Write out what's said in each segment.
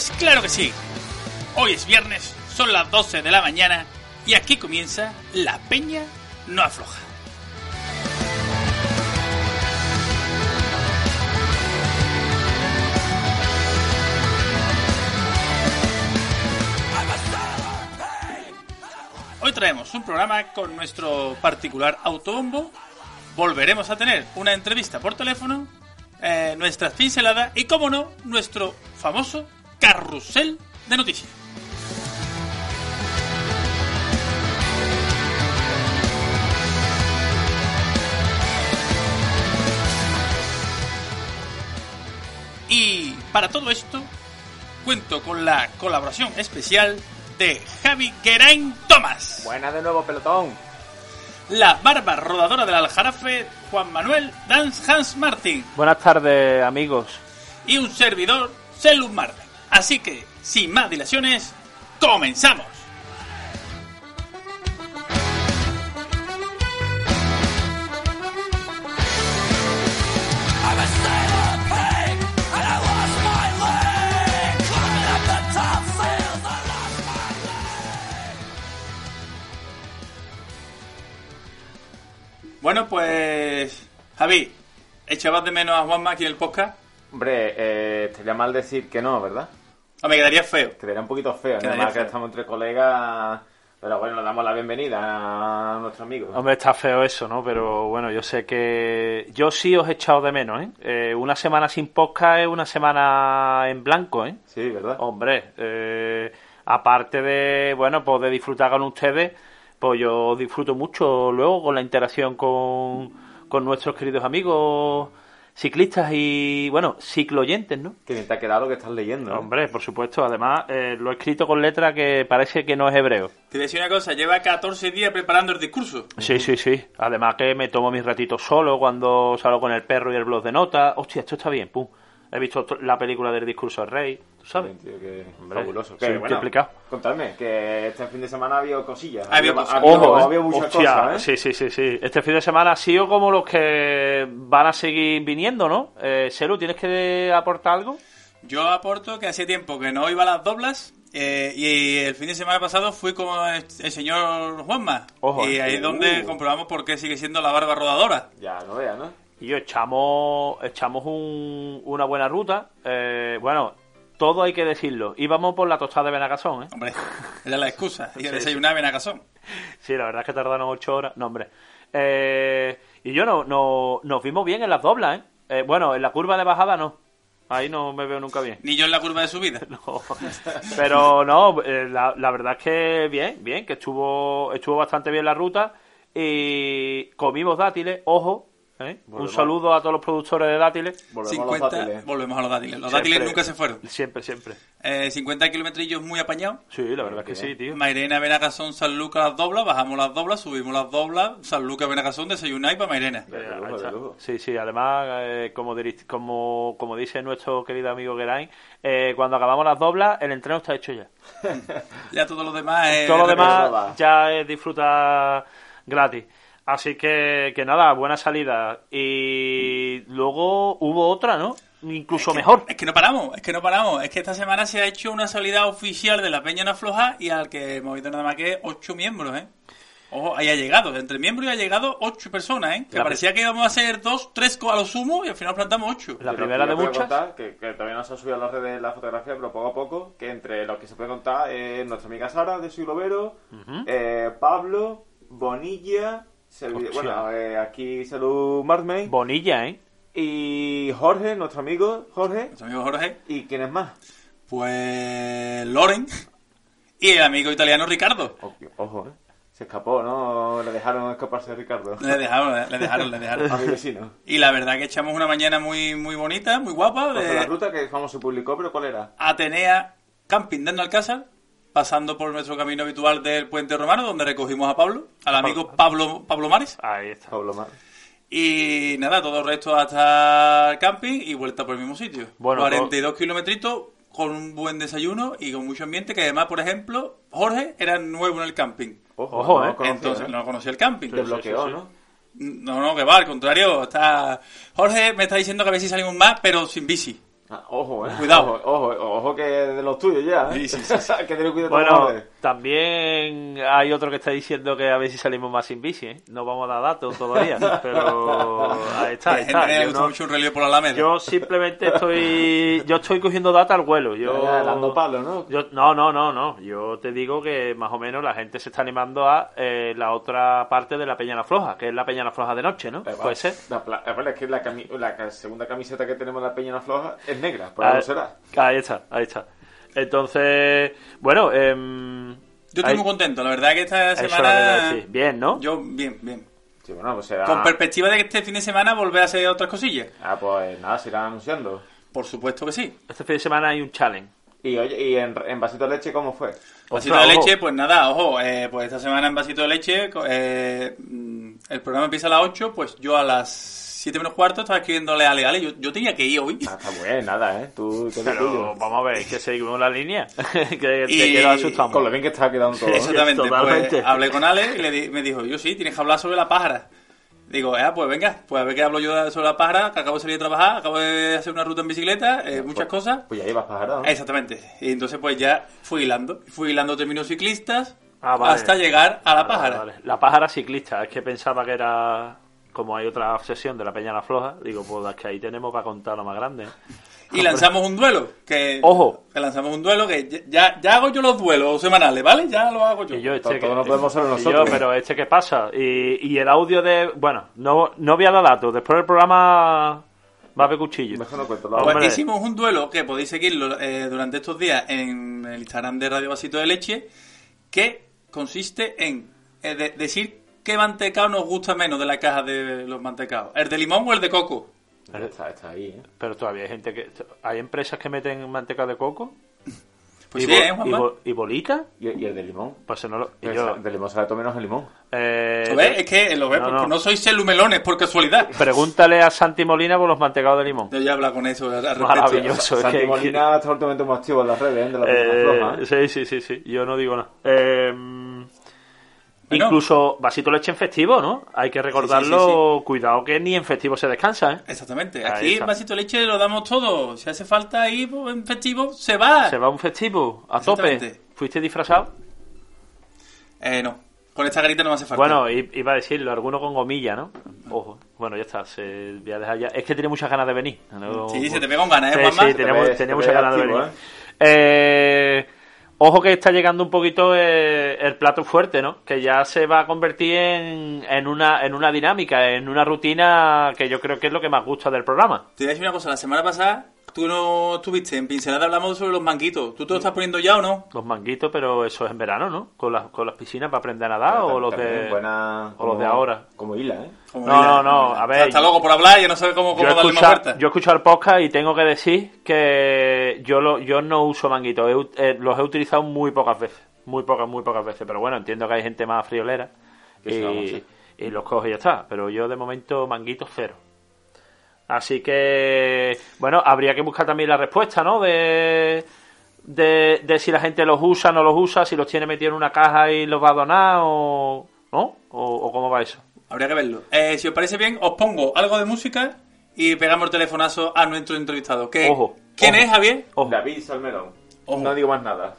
Pues claro que sí. Hoy es viernes, son las 12 de la mañana y aquí comienza La Peña no afloja. Hoy traemos un programa con nuestro particular autobombo. Volveremos a tener una entrevista por teléfono, eh, nuestras y, como no, nuestro famoso carrusel de noticias. Y para todo esto, cuento con la colaboración especial de Javi Geraint Tomás, Buena de nuevo, pelotón. la barba rodadora del Aljarafe, Juan Manuel Dance Hans Martin Buenas tardes, amigos. y un servidor, Selum Martin. Así que, sin más dilaciones, comenzamos. Bueno, pues, Javi, ¿echabas de menos a Juanma aquí en el podcast? Hombre, eh, estaría mal decir que no, ¿verdad? O me quedaría feo. Quedaría un poquito feo, Quedaría nada más que estamos entre colegas. Pero bueno, le damos la bienvenida a nuestro amigo. Hombre, está feo eso, ¿no? Pero bueno, yo sé que... Yo sí os he echado de menos, ¿eh? Eh, una semana sin podcast es una semana en blanco, ¿eh? Sí, ¿verdad? Hombre, eh, aparte de, bueno, pues de disfrutar con ustedes, pues yo disfruto mucho luego con la interacción con, con nuestros queridos amigos ciclistas y, bueno, cicloyentes, ¿no? Que bien te ha quedado lo que estás leyendo. ¿eh? Hombre, por supuesto, además eh, lo he escrito con letra que parece que no es hebreo. Te voy a decir una cosa, lleva 14 días preparando el discurso. Sí, sí, sí. Además que me tomo mis ratitos solo cuando salgo con el perro y el blog de notas. Hostia, esto está bien, pum. He visto la película del discurso del rey, ¿tú sabes? Tío, que Hombre, fabuloso. Que, un bueno, complicado. Contadme, que este fin de semana ha habido cosillas. Ha habido ha cosas. habido, Ojo, ha ¿eh? habido muchas Hostia, cosas, ¿eh? sí, sí, sí, sí. Este fin de semana ha sido como los que van a seguir viniendo, ¿no? Eh, Selu, ¿tienes que aportar algo? Yo aporto que hacía tiempo que no iba a las doblas eh, y el fin de semana pasado fui con el, el señor Juanma. Ojo, y eh. ahí es donde Uh. comprobamos por qué sigue siendo la barba rodadora. Ya, no veas, ¿no? Y yo echamos, echamos un- una buena ruta. Eh, bueno, todo hay que decirlo. Íbamos por la tostada de Benacasón, ¿eh? Hombre, era la excusa. Y Sí, desayunar en Acasón. Sí, la verdad es que tardaron ocho horas. No, hombre. Eh, y yo no, no, nos vimos bien en las doblas, ¿eh? Eh, Bueno, en la curva de bajada no. Ahí no me veo nunca bien. Ni yo en la curva de subida. No. Pero no, eh, la, la verdad es que bien, bien, que estuvo, estuvo bastante bien la ruta. Y comimos dátiles, ojo. ¿Eh? Un saludo a todos los productores de dátiles. Volvemos 50, a los dátiles. volvemos a los dátiles. Los Siempre. dátiles nunca se fueron. Siempre, siempre. Eh, 50 kilometrillos muy apañados. Sí, la verdad es que sí, tío. Mairena, Benacasón, San Lucas, las doblas. Bajamos las doblas, subimos las doblas. San Lucas, Benacasón, desayunar y para Mairena. De Eh, lujo, ahí de está. lujo. Sí, sí, además, eh, como, diri- como, como dice nuestro querido amigo Geraint, eh, cuando acabamos las doblas, el entreno está hecho ya. Ya todo lo demás es... Todo lo de demás ya es disfrutar gratis. Así que, que nada, buena salida. Y luego hubo otra, ¿no? Incluso mejor. Es que no paramos, es que no paramos. Es que esta semana se ha hecho una salida oficial de la Peña No Afloja y al que hemos visto nada más que ocho miembros, ¿eh? Ojo, ahí ha llegado, entre miembros ya ha llegado ocho personas, ¿eh? Que La parecía que íbamos a ser dos, tres co- a lo sumo y al final plantamos ocho. La primera de muchas. contar, que, que todavía no se ha subido a las redes la fotografía, pero poco a poco, que entre los que se puede contar es nuestra amiga Sara de Soy Lobero, eh, Pablo, Bonilla, Servi- bueno, eh, aquí Salud Martmain, Bonilla, ¿eh? y Jorge, nuestro amigo Jorge, Nuestro amigo Jorge, y quién es más. pues Loren y el amigo italiano Ricardo. Ojo, ojo, eh. Se escapó, ¿no? Le dejaron escaparse a Ricardo. Le dejaron, le dejaron, le A dejaron. mi vecino. Y la verdad que echamos una mañana muy, muy bonita, muy guapa, Pues la de ruta que vamos se publicó, pero ¿cuál era? Atenea Camping de Alcázar, pasando por nuestro camino habitual del Puente Romano, donde recogimos a Pablo, al amigo Pablo, Pablo Mares. Ahí está. Pablo Mar. Y nada, todo el resto hasta el camping y vuelta por el mismo sitio. Bueno, 42 kilometritos con un buen desayuno y con mucho ambiente, que además, por ejemplo, Jorge era nuevo en el camping. Ojo, Ojo, no eh. conocía, Entonces ¿eh? no conocía el camping. Te bloqueó, sí, sí. ¿no? No, no, que va, al contrario. Está... Jorge me está diciendo que a ver si salimos más, pero sin bici. Ah, ojo, eh. Cuidado. Ojo, ojo, ojo que de los tuyos ya. ¿eh? Sí, sí, sí, que tener cuidado Bueno, también hay otro que está diciendo que a ver si salimos más sin bici, ¿eh? No vamos a dar datos todavía, pero ahí está, ahí Hay gente está. Yo, no- mucho un relieve por la Alameda. yo simplemente estoy yo estoy cogiendo data al vuelo. Yo, Ya, ya, dando palo, ¿no? yo- no, no, no, no. Yo te digo que más o menos la gente se está animando a eh, la otra parte de la Peñana Floja, que es la Peñana Floja de noche, ¿no? Va. Puede ser. La, es que la, cami- la segunda camiseta que tenemos en la Peña Floja es negra, por Ah, algo será. Ahí está, ahí está. Entonces, bueno, em, Yo estoy muy contento. La verdad que esta semana... Bien, ¿no? Yo, bien, bien. Sí, bueno, pues será... Con perspectiva de que este fin de semana volver a hacer otras cosillas. Ah, pues nada, se irán anunciando. Por supuesto que sí. Este fin de semana hay un challenge. Y oye, ¿y en, en vasito de leche cómo fue? Vasito de ojo. leche, pues nada, ojo, eh, pues esta semana en vasito de leche, eh, mm, el programa empieza a las 8, pues yo a las 7 menos cuarto estaba escribiéndole a Ale, Ale, yo, yo tenía que ir hoy. Ah, está bueno, nada, ¿eh? Tú, tú Pero tuyo. vamos a ver, es que seguimos la línea. que te Y- quedo asustado. Con lo bien que está quedando todo. Exactamente, Totalmente. pues hablé con Ale y le di- me dijo, yo sí, tienes que hablar sobre la pájara. Digo, eh, pues venga, pues a ver qué hablo yo sobre la pájara, que acabo de salir de trabajar, acabo de hacer una ruta en bicicleta, eh, muchas cosas. Pues ya ibas pajarado. Exactamente. Y entonces pues ya fui hilando. Fui hilando términos ciclistas Ah, vale. hasta llegar a la Vale, pájara. vale. La pájara ciclista, es que pensaba que era. Como hay otra sesión de la Peña La Floja, digo, pues es que ahí tenemos para contar lo más grande. ¿eh? Y lanzamos un duelo. Que, Ojo. Que lanzamos un duelo que ya, ya hago yo los duelos semanales, ¿vale? Ya lo hago yo. Y yo, este Todo- que, no podemos ser y nosotros. yo, pero este qué pasa. Y, y el audio de. Bueno, no, no voy a dar datos. Después del programa va a haber cuchillo. Mejor no cuento. lo Pues. Hombre. hicimos un duelo que podéis seguirlo eh, durante estos días en el Instagram de Radio Vasito de Leche, que consiste en eh, de- decir qué mantecado nos gusta menos de la caja de los mantecados. ¿El de limón o el de coco? Está, está ahí, ¿eh? Pero todavía hay gente que. Hay empresas que meten manteca de coco. Pues y, sí, bo- ¿eh, y, y bolita. ¿Y, y el de limón? Pues no lo. y El yo, de limón sabe todo menos el limón. eh, ¿Lo ves? Es que lo ves No, porque no. no, sois celumelones por casualidad. Pregúntale a Santi Molina por los mantecados de limón. Yo ya he hablado con eso al respecto. Maravilloso. es Santi que- Molina está últimamente muy activo en las redes, ¿eh? De la Eh, Floja, ¿eh? sí, sí, sí, sí. Yo no digo nada. Eh, Bueno. Incluso vasito leche en festivo, ¿no? Hay que recordarlo. sí, Cuidado que ni en festivo se descansa, ¿eh? Exactamente. Aquí vasito leche lo damos todo. Si hace falta ir pues, en festivo, se va. Se va a un festivo a tope. ¿Fuiste disfrazado? Eh, no. Con esta garita no me hace falta. Bueno, iba a decirlo, alguno con gomilla, ¿no? Ojo. Bueno, ya está. Se, voy a dejar ya. Es que tiene muchas ganas de venir. ¿no? Sí, se te pega un ganas, ¿eh, Sí, Juanma? sí, se tenía te muchas ganas de venir. Eh, ojo que está llegando un poquito eh, el plato fuerte, ¿no? Que ya se va a convertir en, en, una, en una dinámica, en una rutina que yo creo que es lo que más gusta del programa. Te voy a decir una cosa. La semana pasada tú no estuviste en Pincelada hablamos sobre los manguitos. ¿Tú te lo estás poniendo ya o no? Los manguitos, pero eso es en verano, ¿no? Con las, con las piscinas para aprender a nadar o los de... buena- o los de ahora. Como hila, ¿eh? Como No, no, no, a ver, Está loco por hablar y ya no sabe cómo, cómo Yo he, darle más escuchado, vuelta. yo he escuchado el podcast y tengo que decir que yo lo, yo no uso manguitos, he eh, los he utilizado muy pocas veces, muy pocas, muy pocas veces, pero bueno, entiendo que hay gente más friolera y, y los coge y ya está, pero yo de momento manguitos cero. Así que, bueno, habría que buscar también la respuesta, ¿no? De, de, de si la gente los usa, no los usa, si los tiene metidos en una caja y los va a donar o, ¿no? O, o cómo va eso. Habría que verlo. Eh, si os parece bien, os pongo algo de música y pegamos el telefonazo a nuestro entrevistado. ¿Qué- Ojo, ¿Quién ojo. es, Javier? Ojo. David Salmerón. Ojo. No digo más nada.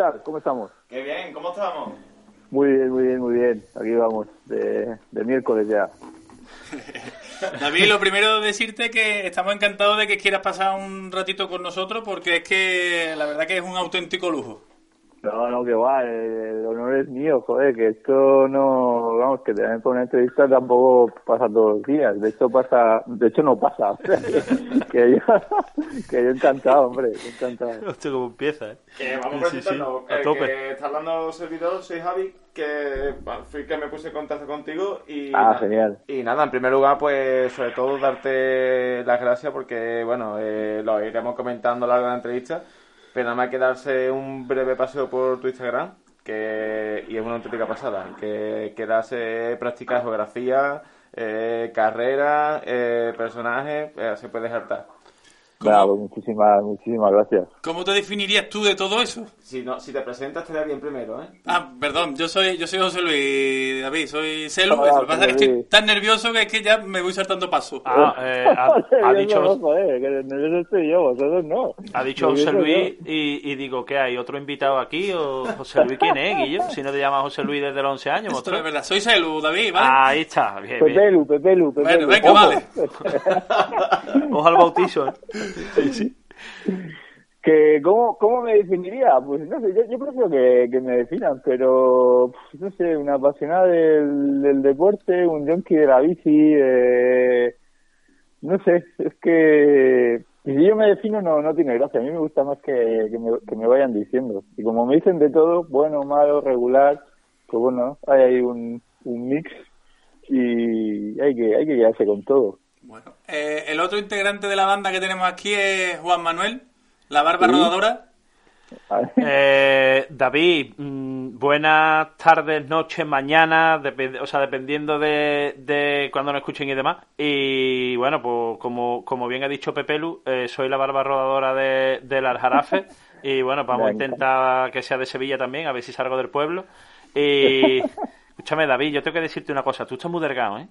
Tal? ¿Cómo estamos? Qué bien, ¿cómo estamos? Muy bien, muy bien, muy bien. Aquí vamos, de, de miércoles ya. David, lo primero decirte que estamos encantados de que quieras pasar un ratito con nosotros porque es que la verdad que es un auténtico lujo. No, no, que va, el, el honor es mío, joder, que esto no, vamos, que también por una entrevista tampoco pasa todos los días, de hecho pasa, de hecho no pasa, o sea, que, que yo, que yo encantado, hombre, encantado. Hostia, cómo empieza, ¿eh? Que vamos Sí, sí, presentando. a tope. que está hablando servidor, soy Javi, que fui que me puse en contacto contigo y... Ah, genial. Y nada, en primer lugar, pues sobre todo darte las gracias porque, bueno, eh, lo iremos comentando a lo largo de la entrevista, pero nada más que darse un breve paseo por tu Instagram, que y es una auténtica pasada, que quieras eh, practicar geografía, eh, carrera, eh, personajes, eh, se puede saltar. Bravo, muchísimas, muchísimas gracias. ¿Cómo te definirías tú de todo eso? Si, no, si te presentas, estaría bien primero, ¿eh? Ah, perdón, yo soy yo soy José Luis, David, soy Celu. Hola, lo que pasa es que estoy tan nervioso que es que ya me voy saltando paso. Ah, eh, ha, ha dicho, no, joder, que nervioso estoy yo, vosotros no. ha dicho José Luis y, y digo, ¿qué hay? ¿Otro invitado aquí? ¿O José Luis quién es, Guillo? Si no te llamas José Luis desde los 11 años, Esto es verdad, soy Celu, David, ¿vale? Ahí está, bien, bien. Pepelu, Pepelu, Pepelu. Bueno, venga, vale. Ojo al bautizo, ¿eh? Sí, que ¿cómo, ¿Cómo me definiría? Pues no sé, yo, prefiero que, que me definan, pero no sé, una apasionada del, deporte, un junkie de la bici, eh, no sé, es que si yo me defino no, no tiene gracia, a mí me gusta más que, que me vayan diciendo. Y como me dicen de todo, bueno, malo, regular, pues bueno, hay ahí un, un mix y hay que, hay que quedarse con todo. Bueno, eh, el otro integrante de la banda que tenemos aquí es Juan Manuel, la barba Sí. rodadora. Eh, David, mm, buenas tardes, noches, mañana, o sea, dependiendo de, de cuando nos escuchen y demás. Y bueno, pues como, como bien ha dicho Pepelu, eh, soy la barba rodadora de, del Aljarafe. Y bueno, vamos a intentar que sea de Sevilla también, a ver si salgo del pueblo. Y escúchame, David, yo tengo que decirte una cosa, tú estás muy delgado, ¿eh?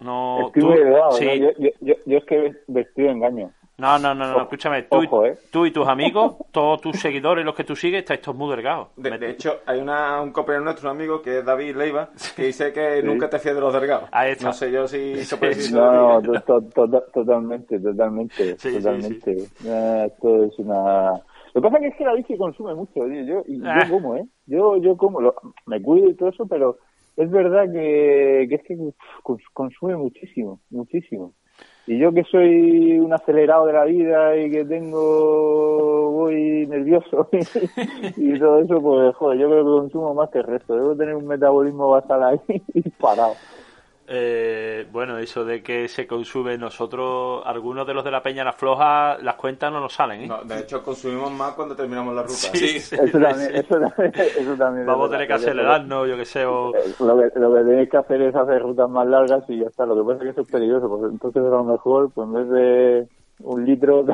No, Estoy tú- muy delgado, sí. ¿no? yo, yo, yo, yo es que vestido engaño. No, no, no, no, Ojo, escúchame, tú, y- ojo, ¿eh? tú y tus amigos, todos tus seguidores, los que tú sigues, estáis todos muy delgados. De, hecho, hay una, un compañero nuestro, un amigo, que es David Leiva, que dice que nunca te fías de los delgados. Ahí está. No sé yo si se puede decir No, no, eso de ti. to- to- to- totalmente, totalmente, Sí, sí, totalmente. Ah, esto es una... Lo que pasa que es que la bici consume mucho, tío. Yo, y Ah. yo como, ¿eh? Yo, yo como, lo- me cuido y todo eso, pero es verdad que, que es que consume muchísimo, muchísimo. Y yo que soy un acelerado de la vida y que tengo, voy nervioso y todo eso, pues joder, yo creo que consumo más que el resto. Debo tener un metabolismo basal ahí disparado. Eh, bueno, eso de que se consume nosotros, algunos de los de la Peña La Floja, las cuentas no nos salen, ¿eh? No, de hecho, consumimos más cuando terminamos la ruta. Sí. Sí, Eso también, sí. eso también, eso también. Vamos a tener que acelerarnos, yo que sé, o... Eh, Lo que, lo que tenéis que hacer es hacer rutas más largas y ya está. Lo que pasa es que eso es peligroso, porque entonces a lo mejor, pues en vez de un litro,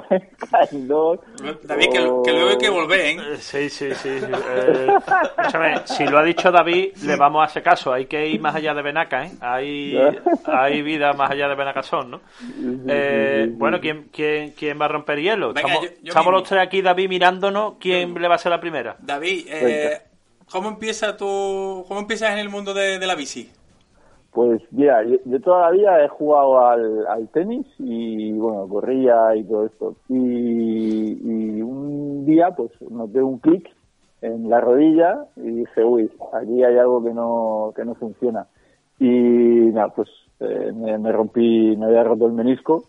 caen dos. David, que, o- que luego hay que volver, ¿eh? Eh, Sí, sí, sí. eh, escúchame, si lo ha dicho David, le vamos a hacer caso. Hay que ir más allá de Benaca, ¿eh? Hay, hay vida más allá de Benacasón, ¿no? Eh, bueno, ¿quién, quién, ¿quién va a romper hielo? Venga, estamos yo- yo estamos los tres aquí, David, mirándonos. ¿Quién le va a ser la primera? David, eh, ¿cómo empieza tu, cómo empiezas en el mundo de, de la bici? Pues mira, yo, yo toda he jugado al, tenis y bueno, corría y todo esto. Y, un día pues noté un clic en la rodilla y dije, uy, aquí hay algo que no, que no funciona. Y nada, pues eh, me, me rompí, me había roto el menisco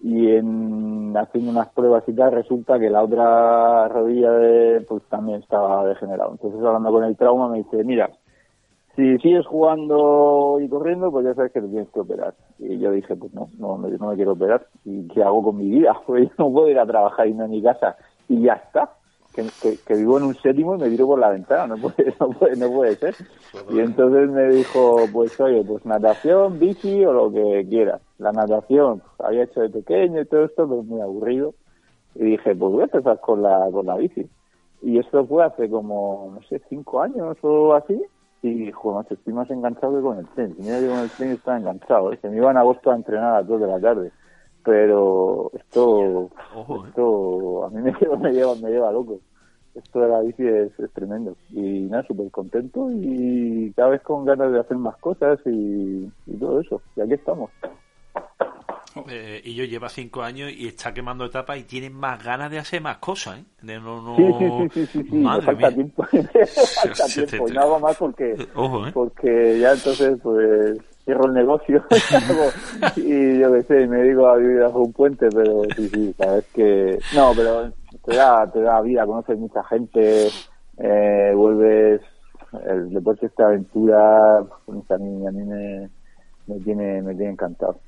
y en haciendo unas pruebas y tal resulta que la otra rodilla de, pues también estaba degenerado. Entonces hablando con el trauma me dice, mira, si sigues jugando y corriendo, pues ya sabes que te tienes que operar. Y yo dije, pues no, no, no me quiero operar. ¿Y qué hago con mi vida? Pues yo no puedo ir a trabajar y no a mi casa. Y ya está. Que vivo en un séptimo y me tiro por la ventana. No puede, no puede, no puede ser. Y entonces me dijo, pues oye, pues natación, bici o lo que quieras. La natación pues, había hecho de pequeño y todo esto, pero muy aburrido. Y dije, pues voy a empezar con la, con la bici. Y esto fue hace como, no sé, cinco años o así. Y, joder, macho, estoy más enganchado que con el tenis. Mira que con el tenis estaba enganchado, ¿eh? Que me iba en agosto a entrenar a las dos de la tarde. Pero esto, Ojo, ¿eh? esto a mí me lleva, me lleva, me lleva loco. esto de la bici es, tremendo. Y nada, súper contento y cada vez con ganas de hacer más cosas y, todo eso. Y aquí estamos. Eh, y yo lleva cinco años y está quemando etapas y tiene más ganas de hacer más cosas, ¿eh? De no, no... Sí, sí, sí, sí, sí, falta tiempo. falta tiempo. Y no hago más porque, ¿eh? porque ya entonces, pues, cierro el negocio y yo qué sé, me digo a vivir bajo un puente, pero sí, sí, sabes que... No, pero te da, te da vida, conoces mucha gente, eh, vuelves... El deporte, esta aventura, pues, a mí, a mí me, me, tiene, me tiene encantado.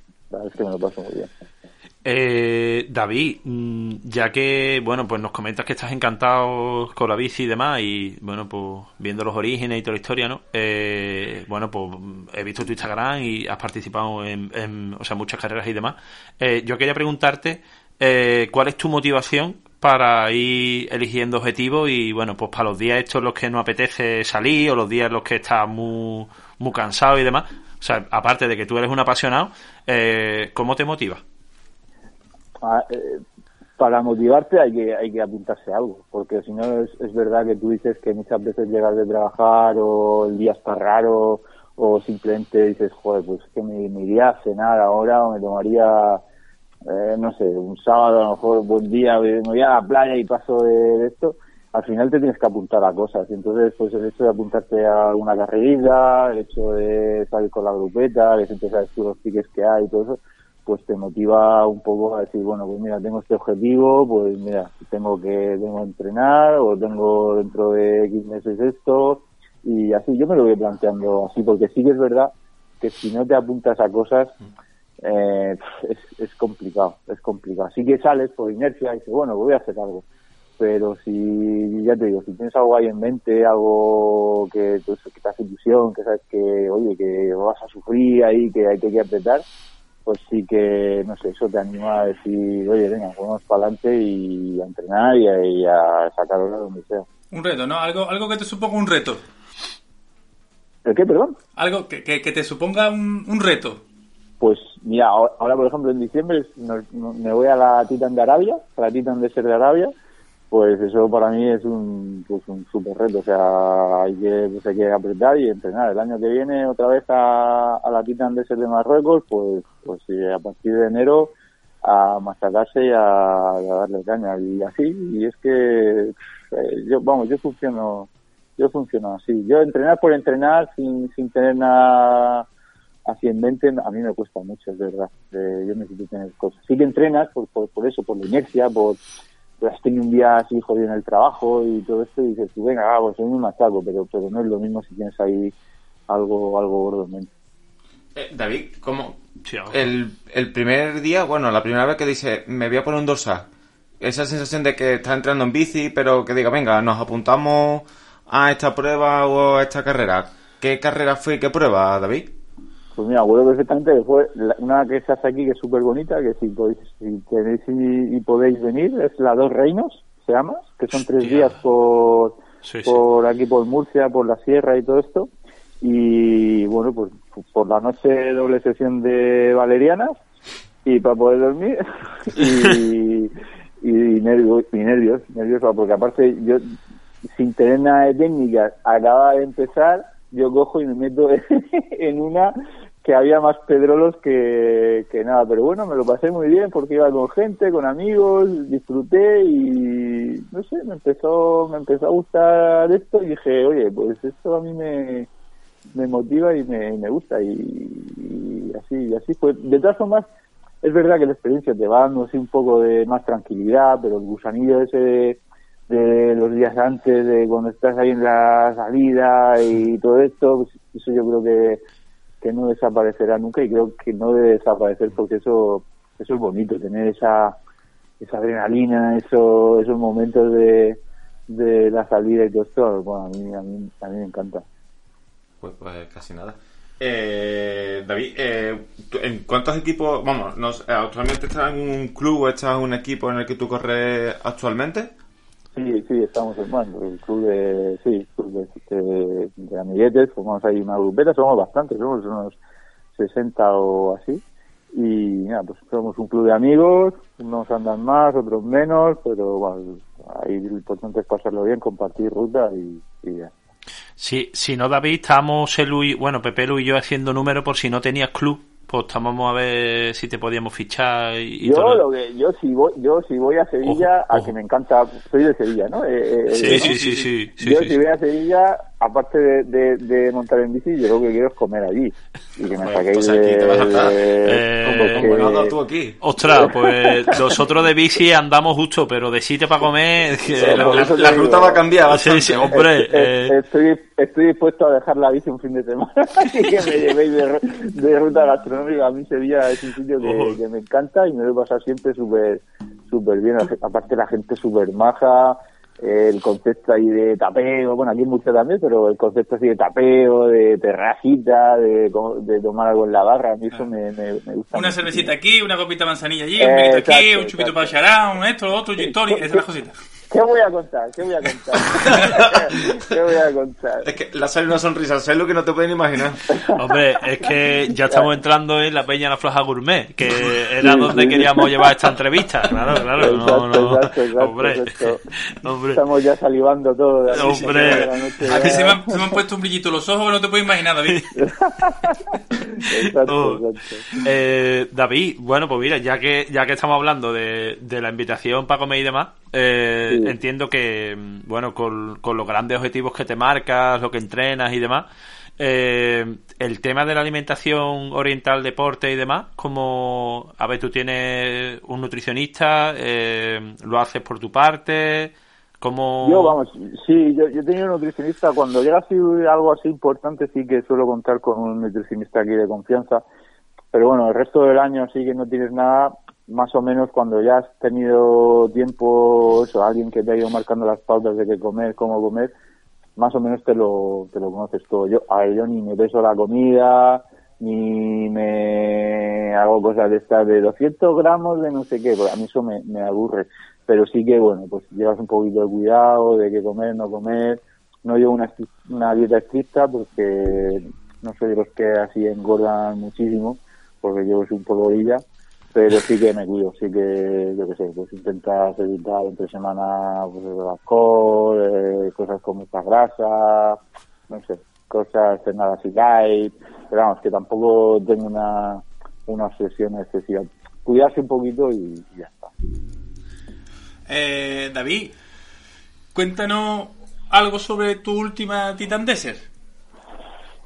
Eh, David, mm, ya que, bueno, pues nos comentas que estás encantado con la bici y demás, y bueno, pues viendo los orígenes y toda la historia, ¿no? Eh, bueno, pues he visto tu Instagram y has participado en, o sea, muchas carreras y demás. Eh, yo quería preguntarte, eh, ¿cuál es tu motivación para ir eligiendo objetivos y, bueno, pues para los días estos en los que no apetece salir o los días en los que estás muy, muy cansado y demás? O sea, aparte de que tú eres un apasionado, ¿cómo te motiva? Ah, eh, para motivarte hay que hay que apuntarse algo, porque si no es, es verdad que tú dices que muchas veces llegas de trabajar o el día está raro o simplemente dices, joder, pues que me, iría a cenar ahora o me tomaría, eh, no sé, un sábado a lo mejor, buen día, me voy a la playa y paso de, esto, al final te tienes que apuntar a cosas. Entonces, pues el hecho de apuntarte a una carrerita, el hecho de salir con la grupeta, que siempre sabes tú los piques que hay y todo eso, pues te motiva un poco a decir, bueno, pues mira, tengo este objetivo, pues mira, tengo que, tengo que entrenar o tengo dentro de X meses esto y así yo me lo voy planteando así porque sí que es verdad que si no te apuntas a cosas eh, es, es complicado, es complicado. Así que sales por inercia y dices, bueno, voy a hacer algo. Pero si, ya te digo, si tienes algo ahí en mente, algo que, que te hace ilusión, que sabes que, oye, que vas a sufrir ahí, que hay que apretar, pues sí que, no sé, eso te anima a decir, oye, venga, vamos para adelante y a entrenar y a, sacarlo donde sea. Un reto, ¿no? Algo, algo que te suponga un reto. ¿El qué, perdón? Algo que, que, te suponga un, un, reto. Pues mira, ahora por ejemplo en diciembre me voy a la Titan de Arabia, a la Titan de Ser de Arabia, pues eso para mí es un, pues un super reto. O sea, hay que, pues hay que apretar y entrenar. El año que viene otra vez a, a la Titan de de Marruecos, pues, pues a partir de enero a machacarse y a, darle caña. Y así, y es que eh, yo, vamos, yo funciono, yo funciono así. Yo entrenar por entrenar sin, sin tener nada así en mente, a mí me cuesta mucho, es verdad. Eh, yo necesito tener cosas. Sí que entrenas por, por, por eso, por la inercia, por has tenido un día así jodido en el trabajo y todo esto y dices, tú venga, pues soy muy machaco, pero, pero no es lo mismo si tienes ahí algo, algo gordo en mente. Eh, David, ¿cómo? el, el primer día, bueno, la primera vez que dice, me voy a poner un dorsal, esa sensación de que estás entrando en bici, pero que diga, venga, nos apuntamos a esta prueba o a esta carrera. ¿Qué carrera fue y qué prueba, David? Pues mira, acuerdo perfectamente que fue una que se hace aquí que es súper bonita, que si podéis, si tenéis y, podéis venir, es la Dos Reinos, se llama, que son tres días por, por aquí, por Murcia, por la sierra y todo esto. Y bueno, pues por la noche doble sesión de valerianas y para poder dormir. Y, y, nervios, y nervios, nervios, porque aparte yo sin tener nada de técnica acaba de empezar yo cojo y me meto en una que había más pedrolos que, que nada, pero bueno, me lo pasé muy bien porque iba con gente, con amigos, disfruté y no sé, me empezó, me empezó a gustar esto y dije, oye, pues esto a mí me, me motiva y me, me gusta y, así, y así fue. De todas formas, es verdad que la experiencia te va dando así un poco de más tranquilidad, pero el gusanillo ese de, de los días antes, de cuando estás ahí en la salida y todo esto, pues eso yo creo que que no desaparecerá nunca y creo que no debe desaparecer porque eso eso es bonito tener esa esa adrenalina esos esos momentos de, de la salida y todo esto bueno a mí a mí, a mí me encanta. Pues, pues casi nada. Eh, David eh, ¿en cuántos equipos vamos nos, actualmente estás en un club o estás en un equipo en el que tú corres actualmente Sí, sí, estamos formando el club de, sí, club de, de, amiguetes, formamos ahí una grupeta, somos bastantes, somos unos 60 o así, Y nada, pues somos un club de amigos, unos andan más, otros menos, pero bueno, ahí lo importante es pasarlo bien, compartir ruta y, ya. Sí, si no, David, estamos el bueno, Pepe, Luis y yo haciendo número por si no tenías club, pues estamos a ver si te podíamos fichar y, y yo todo. lo que yo si voy yo si voy a Sevilla Ojo, a ojo. que me encanta soy de Sevilla no Eh, eh, Sí, eh, sí, sí, sí, sí, yo sí, si voy a Sevilla aparte de, de, de montar en bici yo lo que quiero es comer allí y que me Pues, saquéis pues aquí de, te vas a estar. Eh, Como, porque- como no has dado tú aquí. Ostras, pues nosotros de bici andamos justo, pero de sitio para comer... que La, ruta va a cambiar Sí, bastante. sí, hombre, Eh, estoy, estoy dispuesto a dejar la bici un fin de semana y que me llevéis de, ru- de ruta gastronómica. A mí Sevilla es un sitio que, me encanta y me lo he pasado siempre súper súper bien. Aparte la gente súper maja, el concepto ahí de tapeo, bueno, aquí en mucho también, pero el concepto así de tapeo, de terracita, de, de tomar algo en la barra, a mí eso me, me, me gusta. Una mucho. cervecita aquí, una copita de manzanilla allí, Eh, un vinito aquí, exacto, un chupito para chará, un esto, otro, gin tonic, esas cositas. ¿Qué voy a contar? ¿Qué voy a contar? ¿Qué voy a contar? Es que le salido una sonrisa al celo que no te pueden imaginar. Hombre, es que ya estamos entrando en la Peña La Floja Gourmet, que era donde queríamos llevar esta entrevista. Claro, claro. No, Exacto, no. exacto, exacto, Hombre, hombre. Estamos ya salivando todo. de aquí, Hombre. de la noche, A mí se me, han, se me han puesto un brillito los ojos que no te puedes imaginar, David. Exacto, Oh. exacto. Eh, David, bueno, pues mira, ya que ya que estamos hablando de, de la invitación para comer y demás, eh, Sí. Entiendo que, bueno, con, con los grandes objetivos que te marcas, lo que entrenas y demás, eh, el tema de la alimentación oriental, deporte y demás, como, a ver, tú tienes un nutricionista, eh, lo haces por tu parte, como... Yo, vamos, sí, yo, yo he tenido un nutricionista. Cuando llega así algo así importante, sí que suelo contar con un nutricionista aquí de confianza. Pero bueno, el resto del año sí que no tienes nada. Más o menos cuando ya has tenido tiempo, eso, alguien que te ha ido marcando las pautas de qué comer, cómo comer, más o menos te lo, te lo conoces todo. Yo, a yo ni me peso la comida, ni me hago cosas de estas de 200 gramos de no sé qué, porque a mí eso me, me aburre. Pero sí que, bueno, pues llevas un poquito de cuidado de qué comer, no comer. No llevo una, una dieta estricta porque no soy de los que así engordan muchísimo, porque yo soy un polvorilla, pero sí que me cuido, sí que, yo qué sé, pues intentas evitar entre semana pues, el alcohol, eh, cosas con mucha grasa, no sé, cosas cenar así light, pero vamos, que tampoco tengo una, una obsesión excesiva. Cuidarse un poquito y ya está. Eh, David, cuéntanos algo sobre tu última Titan Desert.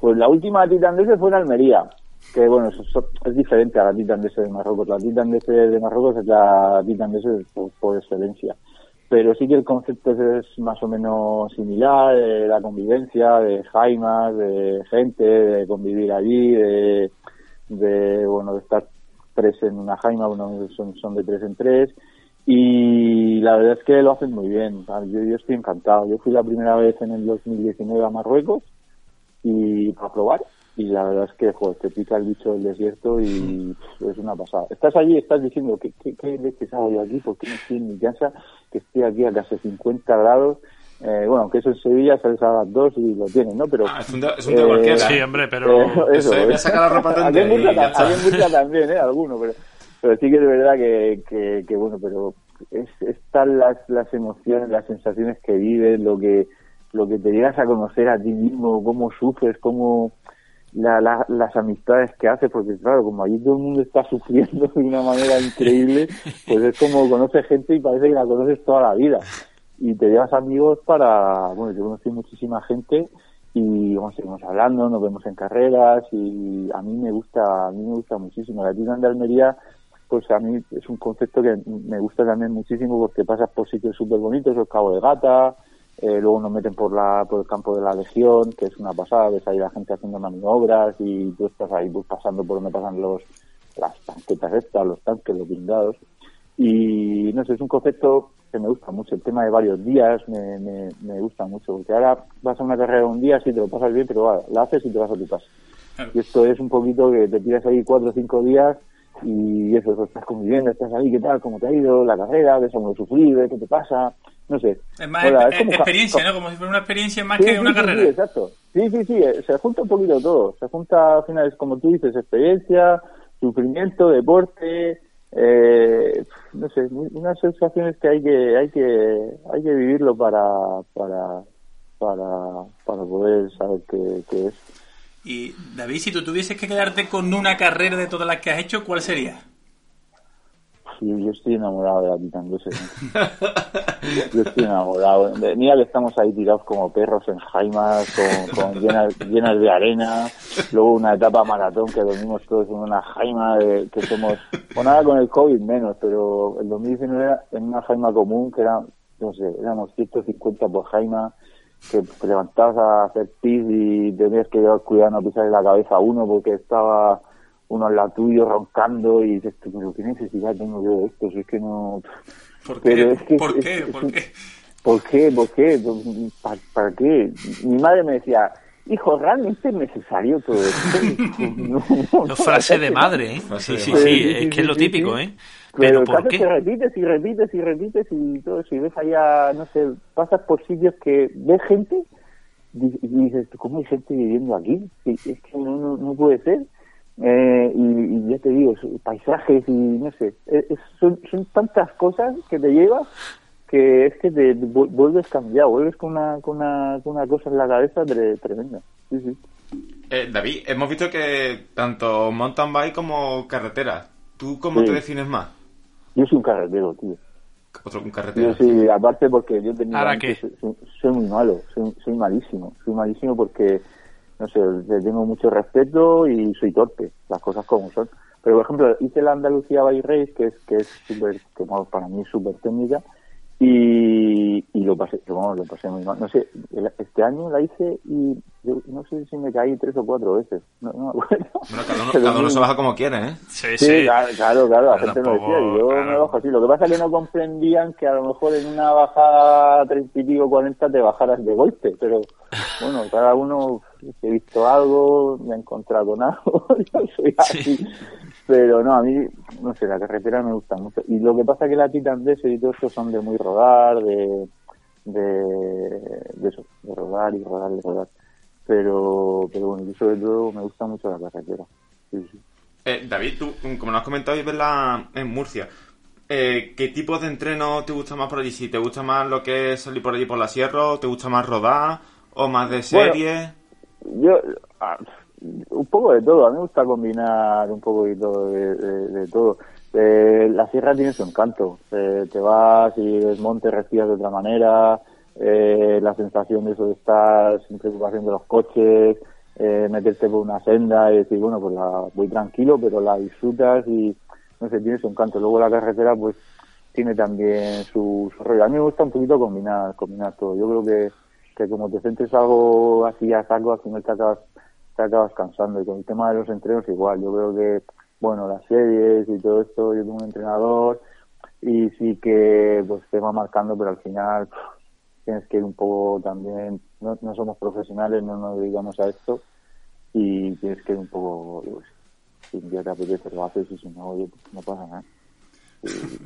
Pues la última Titan Desert fue en Almería, que bueno, eso es diferente a la Titan Desert de Marruecos. La Titan Desert de Marruecos es la Titan Desert por, por excelencia. Pero sí que el concepto es, es más o menos similar, de la convivencia, de jaimas, de gente, de convivir allí, de, de bueno, de estar tres en una jaima, bueno, son, son de tres en tres. Y la verdad es que lo hacen muy bien. Yo, yo estoy encantado. Yo fui la primera vez en el 2019 a Marruecos y para probar y la verdad es que joder, te pica el bicho del desierto y pff, es una pasada. Estás allí, estás diciendo ¿qué, qué, qué leches hago yo aquí? ¿Por qué no estoy en mi casa? Que estoy aquí a casi 50 grados. Eh, bueno, aunque eso en Sevilla sales a las 2 y lo tienes, ¿no? Pero Ah, es un es un Eh, cualquiera. Sí, hombre, pero... eh, eso, Eso, voy a sacar la ropa aquí en Murcia también, ¿eh? Alguno, pero, pero sí que es verdad que, que, que, bueno, pero es, están las, las emociones, las sensaciones que vives, lo que, lo que te llegas a conocer a ti mismo, cómo sufres, cómo la, la- las amistades que haces, porque claro, como allí todo el mundo está sufriendo de una manera increíble, pues es como conoces gente y parece que la conoces toda la vida. Y te llevas amigos para, bueno, yo conocí muchísima gente y vamos, seguimos hablando, nos vemos en carreras y a mí me gusta, a mí me gusta muchísimo. La Titan de Almería, pues a mí es un concepto que me gusta también muchísimo porque pasas por sitios súper bonitos, el Cabo de Gata, eh, luego nos meten por la por el campo de la Legión, que es una pasada, ves ahí la gente haciendo maniobras y tú estás ahí pues, pasando por donde pasan los las tanquetas estas, los tanques, los blindados. Y no sé, es un concepto que me gusta mucho. El tema de varios días me, me, me gusta mucho, porque ahora vas a una carrera un día, sí te lo pasas bien, pero va, la haces y te vas a tu casa. Y esto es un poquito que te tiras ahí cuatro o cinco días y eso, pues, estás conviviendo, estás ahí, ¿qué tal? ¿Cómo te ha ido la carrera? ¿Ves a uno sufrir? ¿Qué te pasa? No sé. Es más Hola, exper- es como ca- experiencia, ¿no? Como si fuera una experiencia más Sí, que sí, una sí, carrera. Sí, exacto. Sí, sí, sí, eh, se junta un poquito todo. Se junta, al final, es como tú dices, experiencia, sufrimiento, deporte, eh, no sé, unas sensaciones que hay que hay que hay que vivirlo para para para, para poder saber qué, qué es. Y David, si tú tuvieses que quedarte con una carrera de todas las que has hecho, ¿cuál sería? Yo estoy enamorado de la Titan 2. yo estoy enamorado. Mira que estamos ahí tirados como perros en jaimas, con, llenas de arena. Luego una etapa maratón que dormimos todos en una jaima de, que somos, bueno, ahora con el COVID menos, pero el 2019 era en una jaima común que era, no sé, éramos 150 por jaima, que te levantabas a hacer pis y tenías que llevar cuidado no pisarle la cabeza a uno porque estaba uno al lado tuyo roncando y dices, "Tú, pero qué necesidad tengo yo de esto, si es que no... ¿Por Pero qué? es que ¿Por es- qué? es ¿Por qué? ¿Por qué? ¿Por qué? ¿Para, para qué? Mi madre me decía, hijo, ¿realmente es necesario todo esto? No, no, No, frase de madre, ¿eh? Sí, sí, sí, es que es lo típico, ¿eh? Pero Pero el ¿por caso es qué? que repites y repites y repites y todo eso. Y ves allá, no sé, pasas por sitios que ves gente y dices, ¿cómo hay gente viviendo aquí? Es que no, no, no puede ser. Eh, y, y ya te digo, paisajes y no sé, es- es- son, son tantas cosas que te llevas que es que te vu- vuelves cambiado, vuelves con una, con una, con una cosa en la cabeza tre- tremenda. Sí, sí. Eh, David, hemos visto que tanto mountain bike como carretera. ¿Tú cómo Sí. te defines más? Yo soy un carretero, tío. Otro un Yo carretera. sí, aparte porque yo tenía ¿Ahora antes- qué? soy, soy muy malo, soy, soy malísimo, soy malísimo porque, no sé, tengo mucho respeto y soy torpe, las cosas como son. Pero, por ejemplo, hice la Andalucía Bike Race, que es que es súper, que para mí es súper técnica, y, y lo pasé, vamos, lo pasé muy mal. No sé, el- este año la hice y yo no sé si me caí tres o cuatro veces, no, no me acuerdo. Bueno, cada uno, Pero cada uno muy- se baja como quiere, ¿eh? Sí, Sí, claro, claro, claro, la Pero gente me tampoco, decía, y yo claro. me bajo así. Lo que pasa es que no comprendían que a lo mejor en una bajada 30 y pico, 40 te bajaras de golpe, pero bueno, cada uno, he visto algo, me he encontrado con algo, yo soy así. Pero no, a mí, no sé, la carretera me gusta mucho. Y lo que pasa es que la Titan DS y todo eso son de muy rodar, de, de, de eso, de rodar y rodar y rodar. Pero, pero bueno, yo sobre todo me gusta mucho la carretera. Sí, sí. Eh, David, tú, como nos has comentado, vives la- en Murcia. Eh, ¿Qué tipo de entreno te gusta más por allí? Si te gusta más lo que es salir por allí por la sierra, te gusta más rodar, o más de Bueno, serie. Yo, ah, un poco de todo, a mí me gusta combinar un poco de todo. De, de todo. Eh, la sierra tiene su encanto, Eh, te vas y ves monte, respiras de otra manera, eh, la sensación de eso de estar sin preocupación de los coches, eh, meterte por una senda y decir, bueno, pues la voy tranquilo, pero la disfrutas y, no sé, tiene su encanto. Luego la carretera, pues, tiene también su, su rollo. A mí me gusta un poquito combinar, combinar todo. Yo creo que, que como te centres algo así a saco, al final te acabas, te acabas cansando. Y con el tema de los entrenos igual. Yo creo que, bueno, las series y todo esto, yo tengo un entrenador y sí que pues te va marcando, pero al final tienes que ir un poco también, no, no somos profesionales, no nos dedicamos a esto y tienes que ir un poco, sé, si te apetece lo haces y si no, pues no pasa nada.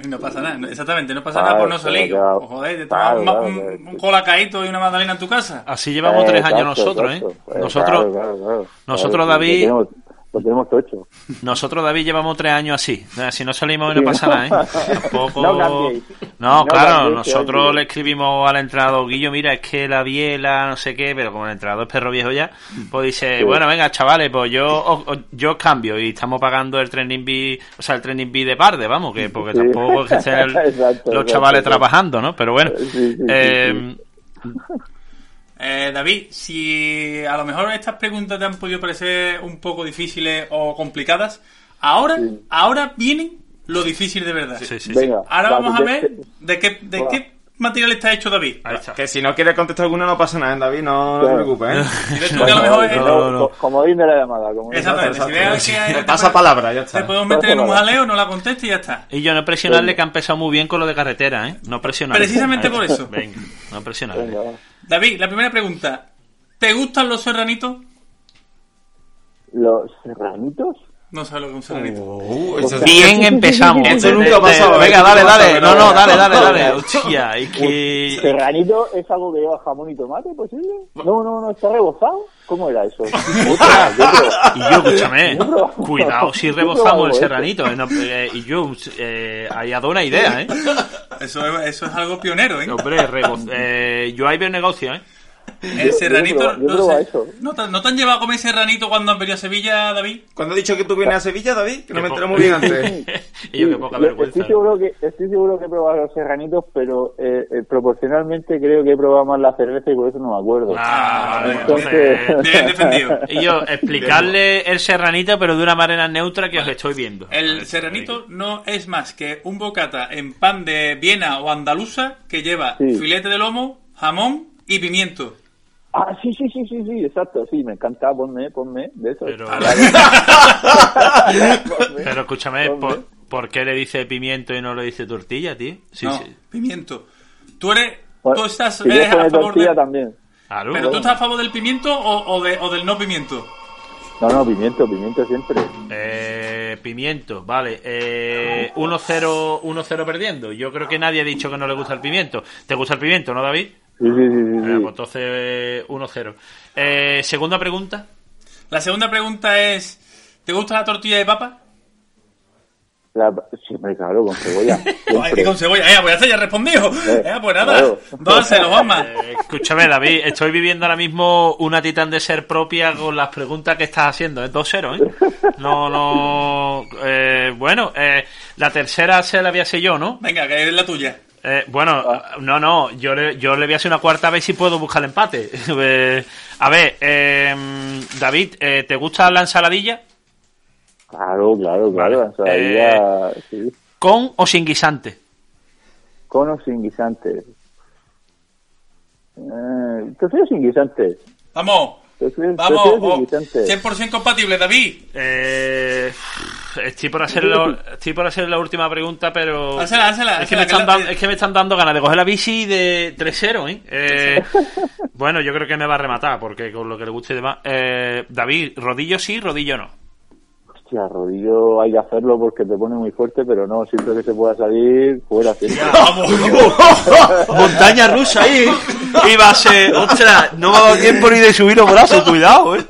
Y no pasa nada, exactamente, no pasa nada por no salir. claro, joder, te claro, tomas un, claro, un, claro. un colacaíto y una magdalena en tu casa. Así llevamos Eh, tres años nosotros, ¿eh? exacto. Eh, Nosotros, claro, claro, claro. nosotros, David- Lo tenemos, tocho. nosotros, David, llevamos tres años así. Eh, Si no salimos, no Sí, pasa ¿no? nada, ¿eh? Tampoco... No cambiéis. No, No claro, nosotros le escribimos al entrenador Guillo, mira, es que la biela, no sé qué, pero como el entrenador es perro viejo ya, pues dice, Sí. bueno, venga, chavales, pues yo yo os cambio y estamos pagando el training B, o sea, el training B de parde, vamos, que porque Sí. tampoco estén los chavales trabajando, ¿no? Pero bueno, eh, Eh, David, si a lo mejor estas preguntas te han podido parecer un poco difíciles o complicadas, ahora, Sí. ahora viene lo difícil de verdad. sí, sí, sí. Venga, Ahora va, vamos a ver de qué, de qué material está hecho David. Está. Que si no quieres contestar alguna no pasa nada, ¿eh, David, no, no te Claro. preocupes, ¿eh? Dices tú que a lo mejor es- no, no, no. co- Como de la llamada. Como Exactamente, si veas que hay- pasa palabra, ya está. te podemos meter en un jaleo, no la contestes y ya está. Y yo no presionarle que ha empezado muy bien con lo de carretera, ¿eh? No presionarle. Precisamente por eso. Venga, no presionarle. Venga. David, la primera pregunta. ¿Te gustan los serranitos? Los serranitos. No sabe lo que es un serranito. Uh, eso- Bien empezamos. Esto De- nunca ha pasado, ¿eh? Venga, dale, dale. No, no. no, dale, dale, dale. Hostia, es que... ¿Serranito es algo que lleva jamón y tomate, posible? No, no, no, está rebozado. ¿Cómo era eso? Yo Y yo, escúchame, Yo cuidado si rebozamos el eso. serranito. eh, no, eh, y yo, eh, ahí ha dado una idea, ¿eh? Eso, es- eso es algo pionero, ¿eh? Hombre, rebo- eh, yo ahí veo negocio, ¿eh? El serranito, yo no sé. eso. ¿No te, ¿No te han llevado a comer serranito cuando han venido a Sevilla, David? Cuando has dicho que tú vienes a Sevilla, David, que no me enteré muy bien antes. y yo, Sí, qué poca yo vergüenza. Estoy seguro, que, estoy seguro que he probado los serranitos, pero eh, eh, proporcionalmente creo que he probado más la cerveza y por eso no me acuerdo. Ah, vale, entonces- Bien defendido. Y yo, explicarle el serranito, pero de una manera neutra que os estoy viendo. El serranito no es más que un bocata en pan de Viena o andaluza que lleva Sí. filete de lomo, jamón y pimiento. Ah, sí, sí, sí, sí, sí, exacto, sí, me encanta, ponme, ponme, de eso. Pero-. Pero escúchame. ¿por, por qué le dice pimiento y no le dice tortilla, tío? Sí, no, sí. pimiento. Tú eres, Bueno, tú estás, si quieres eres a favor tortilla de, también. Claro. pero tú estás a favor del pimiento o, o de, o del no pimiento. No, no, pimiento, pimiento siempre. Eh, pimiento, vale. Eh, 1-0 1-0 perdiendo. Yo creo que nadie ha dicho que no le gusta el pimiento. ¿Te gusta el pimiento, no, David? Sí. Eh, pues entonces 1-0. Eh, segunda pregunta. La segunda pregunta es, ¿te gusta la tortilla de papa? La- siempre, claro, con cebolla. Ay, siempre. con cebolla. Eh, pues ya está, ya respondido. Eh, Eh, pues nada, claro. 2-0, Juanma. Eh, escúchame, David, estoy viviendo ahora mismo una titán de ser propia con las preguntas que estás haciendo. Es 2-0, ¿eh? No, no. eh, bueno, eh, la tercera se la voy a hacer yo, ¿no? Venga, que es la tuya. Eh, bueno, no, no, yo le, yo le voy a hacer una cuarta vez si puedo buscar el empate. Eh, a ver, eh, David, eh, ¿te gusta la ensaladilla? Claro, claro, claro. Vale. ensaladilla, sí. ¿Con o sin guisante? Con o sin guisante. Eh, prefiero sin guisante. Vamos, Prefiero, vamos. prefiero sin oh, guisante. 100% compatible, David. Eh, estoy por hacer la, estoy por hacer la última pregunta, pero Házela, házela, es que, me házela, están que la- dando, es que me están dando ganas de coger la bici de 3-0, ¿eh? Eh, Bueno, yo creo que me va a rematar porque con lo que le guste y demás. Eh, David, rodillo sí, rodillo no. Hostia, rodillo hay que hacerlo porque te pone muy fuerte, pero no, siempre que se pueda salir, fuera. Montaña rusa ahí. Va a ser, ostras, no me ha dado tiempo ni de subir los brazos, cuidado, eh.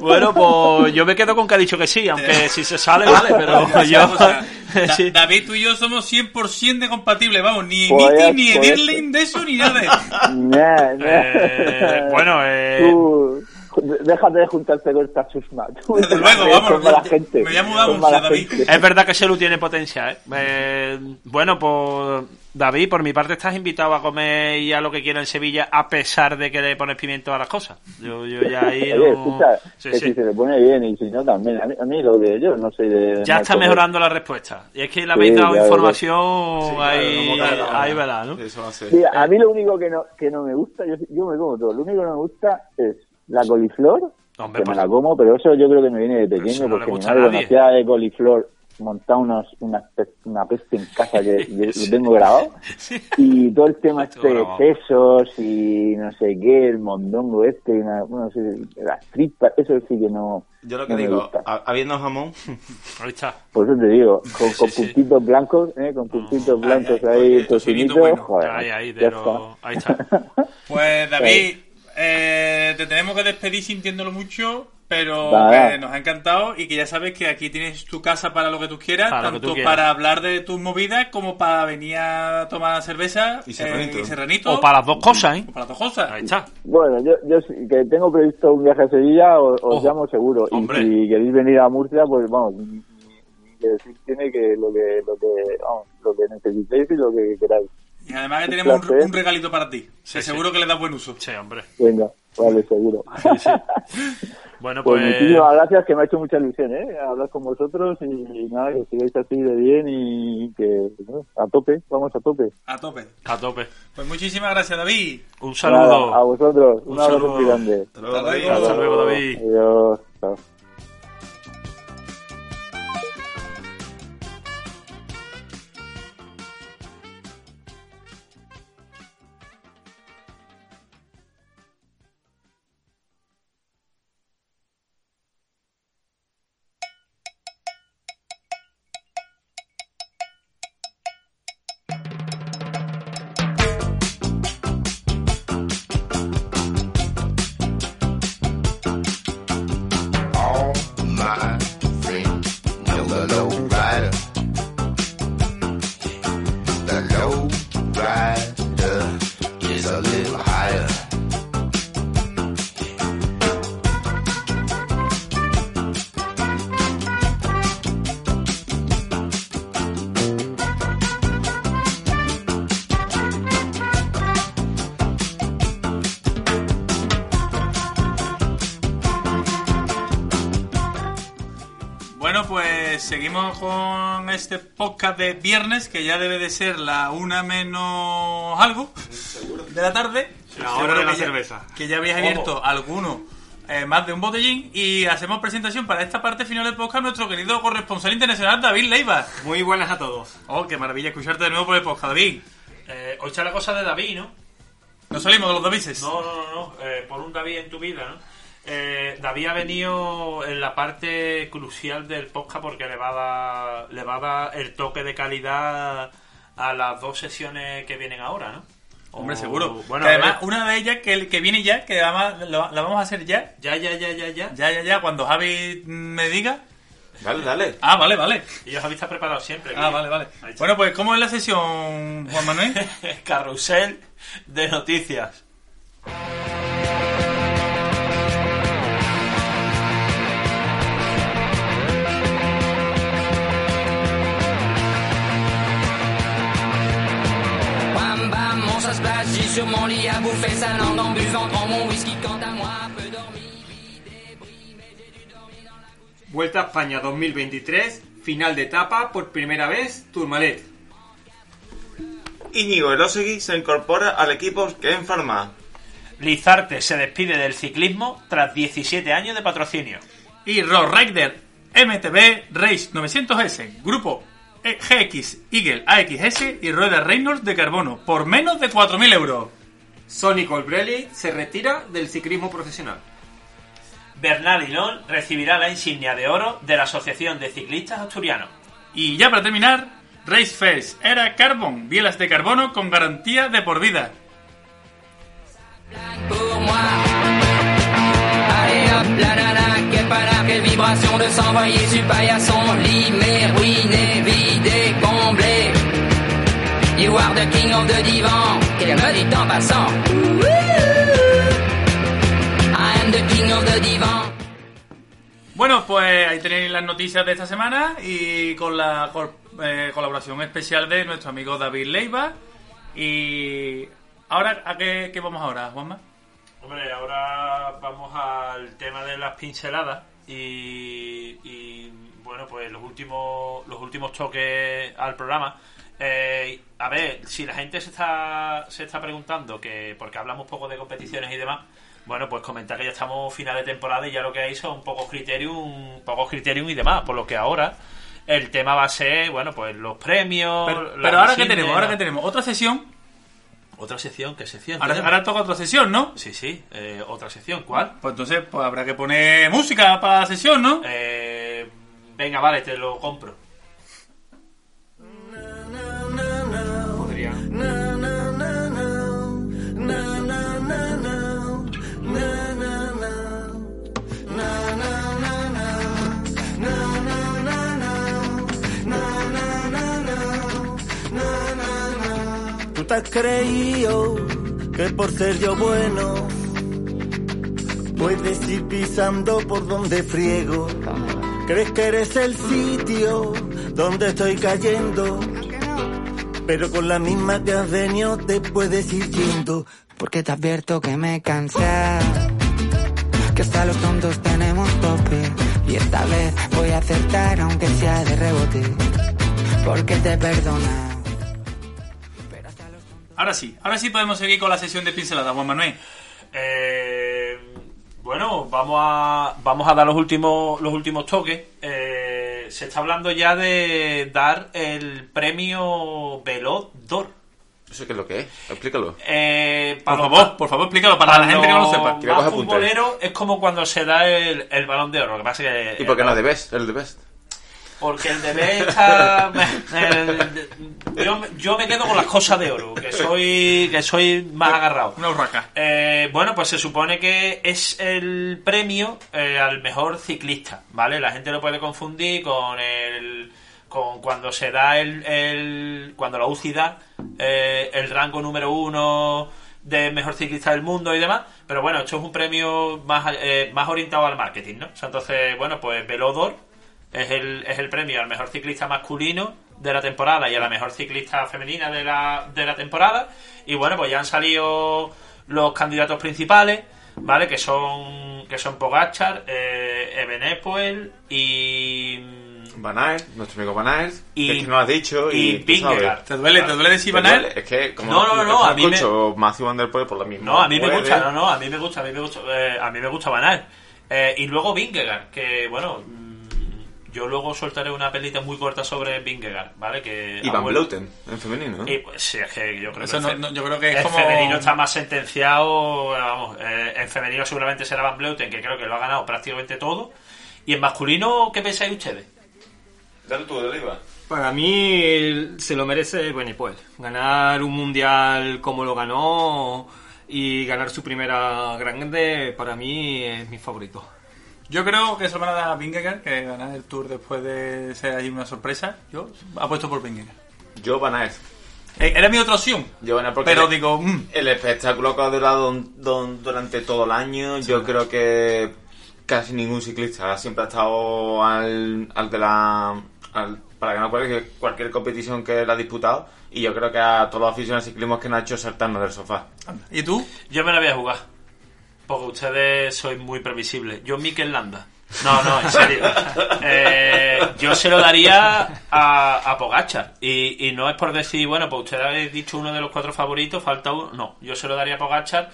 Bueno, pues yo me quedo con que ha dicho que sí, aunque si se sale, vale, pero yo. O sea, Da- sí. David, tú y yo somos 100% de compatibles, vamos, ni Pues ya, ni pues Edirling de eso, ni nada de Nah, nah. Eh, bueno, eh, Tú, déjate de juntarte con esta chusma. Luego, vamos, Con mala me- gente. me voy a mudar mucho, David. gente. Es verdad que Selu tiene potencia, ¿eh? Eh, Bueno, pues David, por mi parte estás invitado a comer y a lo que quiera en Sevilla a pesar de que le pones pimiento a las cosas. Yo, yo ya ahí Oye, escucha, Sí, que sí. si se le pone bien y si no también. A mí, a mí lo de yo no soy de... Ya está mejorando la respuesta. Y es que le Sí, habéis dado ya, ya. información ahí, Sí, claro, no, ahí verá, ¿no? Eso va a ser. Mira, a mí lo único que no, que no me gusta, yo, yo me como todo, lo único que no me gusta es la coliflor, Hombre, que pues- me la como, pero eso yo creo que me viene de Pero pequeño, eso no porque mi madre conocía de coliflor, montaba unos, una, pe- una peste en casa que yo lo tengo grabado, y todo el tema este de sesos y no sé qué, el mondongo este, y una, bueno, no sé, las tripas, eso sí que no, Yo lo que no digo, habiendo jamón, Ahí está. Por eso te digo, con, con Sí, sí. puntitos blancos, ¿eh? con puntitos Ay, blancos ay, ahí, oye, tocinito, tocinito bueno. joder, Ahí, ahí, de ya lo- está. ahí está. Pues David, eh, te tenemos que despedir sintiéndolo mucho, pero que nos ha encantado y que ya sabes que aquí tienes tu casa para lo que tú quieras, Para tanto tú quieras. para hablar de tus movidas como para venir a tomar cerveza Y serranito. eh, y serranito, O para las dos cosas, ¿eh? o para las dos cosas. Ahí está. Bueno, yo, yo sí que tengo previsto un viaje a Sevilla, os, llamo seguro. Hombre. Y si queréis venir a Murcia, pues vamos, que decir tiene que lo que, lo que, vamos, lo que necesitéis y lo que queráis. Y además que tenemos un, regalito para ti, sí. seguro que le das buen uso. Sí, hombre. Venga, vale, seguro. Sí, sí. Bueno, Pues, pues. muchísimas gracias, que me ha hecho mucha ilusión, ¿eh? Hablar con vosotros y, nada, que sigáis así de bien y que, ¿no? a tope, vamos a tope. A tope. A tope. Pues muchísimas gracias, David. Un Nada, saludo. a vosotros, un, Un abrazo saludo. muy grande. Hasta luego, Hasta David. luego. Hasta luego, David. Adiós. Chao. Seguimos con este podcast de viernes, que ya debe de ser la una menos algo de la tarde. La hora de la que ya- cerveza. Que ya habéis abierto alguno eh, más de un botellín y hacemos presentación para esta parte final del podcast a nuestro querido corresponsal internacional David Leiva. Muy buenas a todos. Oh, qué maravilla escucharte de nuevo por el podcast, David. Eh, hoy está la cosa de David, ¿no? No salimos de los Davises. No, no, no, no. eh, por un David en tu vida, ¿no? Eh, David ha venido en la parte crucial del podcast porque le va a dar, le va a dar el toque de calidad a las dos sesiones que vienen ahora, ¿no? Hombre, seguro. Bueno, Que a además, una de ellas que, que viene ya, que además la, la vamos a hacer ya. ya, ya, ya, ya, ya. Ya, ya, ya, cuando Javi me diga. Dale, dale. Ah, vale, vale. Y ya Javi está preparado siempre. Ah, vale, vale. Bueno, pues, ¿cómo es la sesión, Juan Manuel? Carrusel de noticias. Sur mon lit à bouffer sa langue en buvant grand mon whisky quant à moi, peu dormi. Vuelta a España 2023, final de etapa, por primera vez, Tourmalet. Íñigo Elosegui se incorpora al equipo Ken Pharma. Lizarte se despide del ciclismo tras 17 años de patrocinio. y Road Rider MTB Race 900S, grupo GX Eagle AXS y rueda Reynolds de carbono por menos de 4.000 euros. Sonny Colbrelli se retira del ciclismo profesional. Bernal Hilón recibirá la insignia de oro de la Asociación de Ciclistas Asturianos. Y ya para terminar, Race Face era Carbon, bielas de carbono con garantía de por vida. Panard, quelle vibration de s'envoyer sur paillasson, limé, ruiné, vidé, comblé. You are the king of the divan, qu'elle me dit en passant. I am the king of the divan. Bueno, pues ahí tenéis las noticias de esta semana y con la col- eh, colaboración especial de nuestro amigo David Leiva. Y ahora, ¿a qué, qué vamos ahora, Juanma? Hombre, ahora vamos al tema de las pinceladas y, y, bueno, pues los últimos los últimos toques al programa. Eh, a ver, si la gente se está se está preguntando que porque hablamos poco de competiciones y demás, bueno, pues comentar que ya estamos final de temporada y ya lo que hay son pocos criterium, pocos criterium y demás, por lo que ahora el tema va a ser, bueno, pues los premios. Pero, pero ahora que tenemos, ahora que tenemos otra sesión. Otra sección, ¿qué sección? Ahora, toca otra sesión, ¿no? Sí, sí, eh, otra sección, ¿cuál? Pues entonces pues habrá que poner música para la sesión, ¿no? Eh, venga, vale, te lo compro. Tú te has creído que por ser yo bueno puedes ir pisando por donde friego. Crees que eres el sitio donde estoy cayendo, pero con la misma que has venido te puedes ir yendo. Porque te advierto que me cansa, que hasta los tontos tenemos tope. Y esta vez voy a acertar aunque sea de rebote, porque te perdona. Ahora sí, ahora sí podemos seguir con la sesión de pinceladas, Juan Manuel. Eh, bueno, vamos a, vamos a dar los últimos, los últimos toques. Eh, se está hablando ya de dar el premio Veloz d'Or. ¿Eso qué es lo que es? Explícalo. Eh, Por los favor, por favor, explícalo para la gente que no lo sepa. Más futbolero es como cuando se da el, el balón de oro. Lo que pasa es que ¿Y por qué no de Best? El de Best. Porque el de está... el- yo, yo me quedo con las cosas de oro, que soy, que soy más agarrado. Una urraca. Eh, bueno, pues se supone que es el premio eh, al mejor ciclista, ¿vale? La gente lo puede confundir con el con cuando se da el, el cuando la UCI da eh, el rango número uno de mejor ciclista del mundo y demás, pero bueno, esto es un premio más eh, más orientado al marketing, ¿no? O sea, entonces, bueno, pues Velodor es el, es el premio al mejor ciclista masculino de la temporada y a la mejor ciclista femenina de la, de la temporada. Y bueno, pues ya han salido los candidatos principales. ¿vale? Que son que son Pogachar, eh, Ebenepoel y Van Aert, nuestro amigo Van Aert, Y- que es que no lo has dicho y, y Vingegaard. ¿Te duele, ¿Te duele decir Me Van Aert? Es que como No, no, no, a mí me- escucho Matthew Van Der Poel por lo mismo. No, a mí me puede. gusta, no, no, a mí me gusta, a mí me gusta, eh, a mí me gusta Van Aert. Eh, y luego Vingegaard, que bueno, yo luego soltaré una pelita muy corta sobre Vingegaard, ¿vale? Que Y Van Vleuten, en femenino, ¿no? Y, pues, sí, es que yo creo Eso que no- yo creo que es el como- femenino está más sentenciado, vamos, eh, en femenino seguramente será Van Vleuten, que creo que lo ha ganado prácticamente todo. Y en masculino, ¿qué pensáis ustedes? Dale tú, dale. Para mí se lo merece Benepoel. Ganar un mundial como lo ganó y ganar su primera grande, para mí es mi favorito. Yo creo que se lo van a dar a Vingegaard, que ganar el Tour después de ser ahí una sorpresa. Yo apuesto por Vingegaard. Yo Van Aert. Eh, Era mi otra opción. Yo porque Pero el- digo, mm, el espectáculo que ha durado don- don- durante todo el año, yo creo que casi ningún ciclista siempre ha estado al, al de la... al- para ganar cualquier, cualquier competición que él ha disputado y yo creo que a todos los aficionados al ciclismo que nos ha hecho saltarnos del sofá. ¿Y tú? Yo me la voy a jugar. Porque ustedes sois muy previsibles. Yo, Mikel Landa. No, no, en serio. Eh, yo se lo daría a, a Pogachar. Y, y no es por decir, bueno, pues ustedes habéis dicho uno de los cuatro favoritos, falta uno. No, yo se lo daría a Pogachar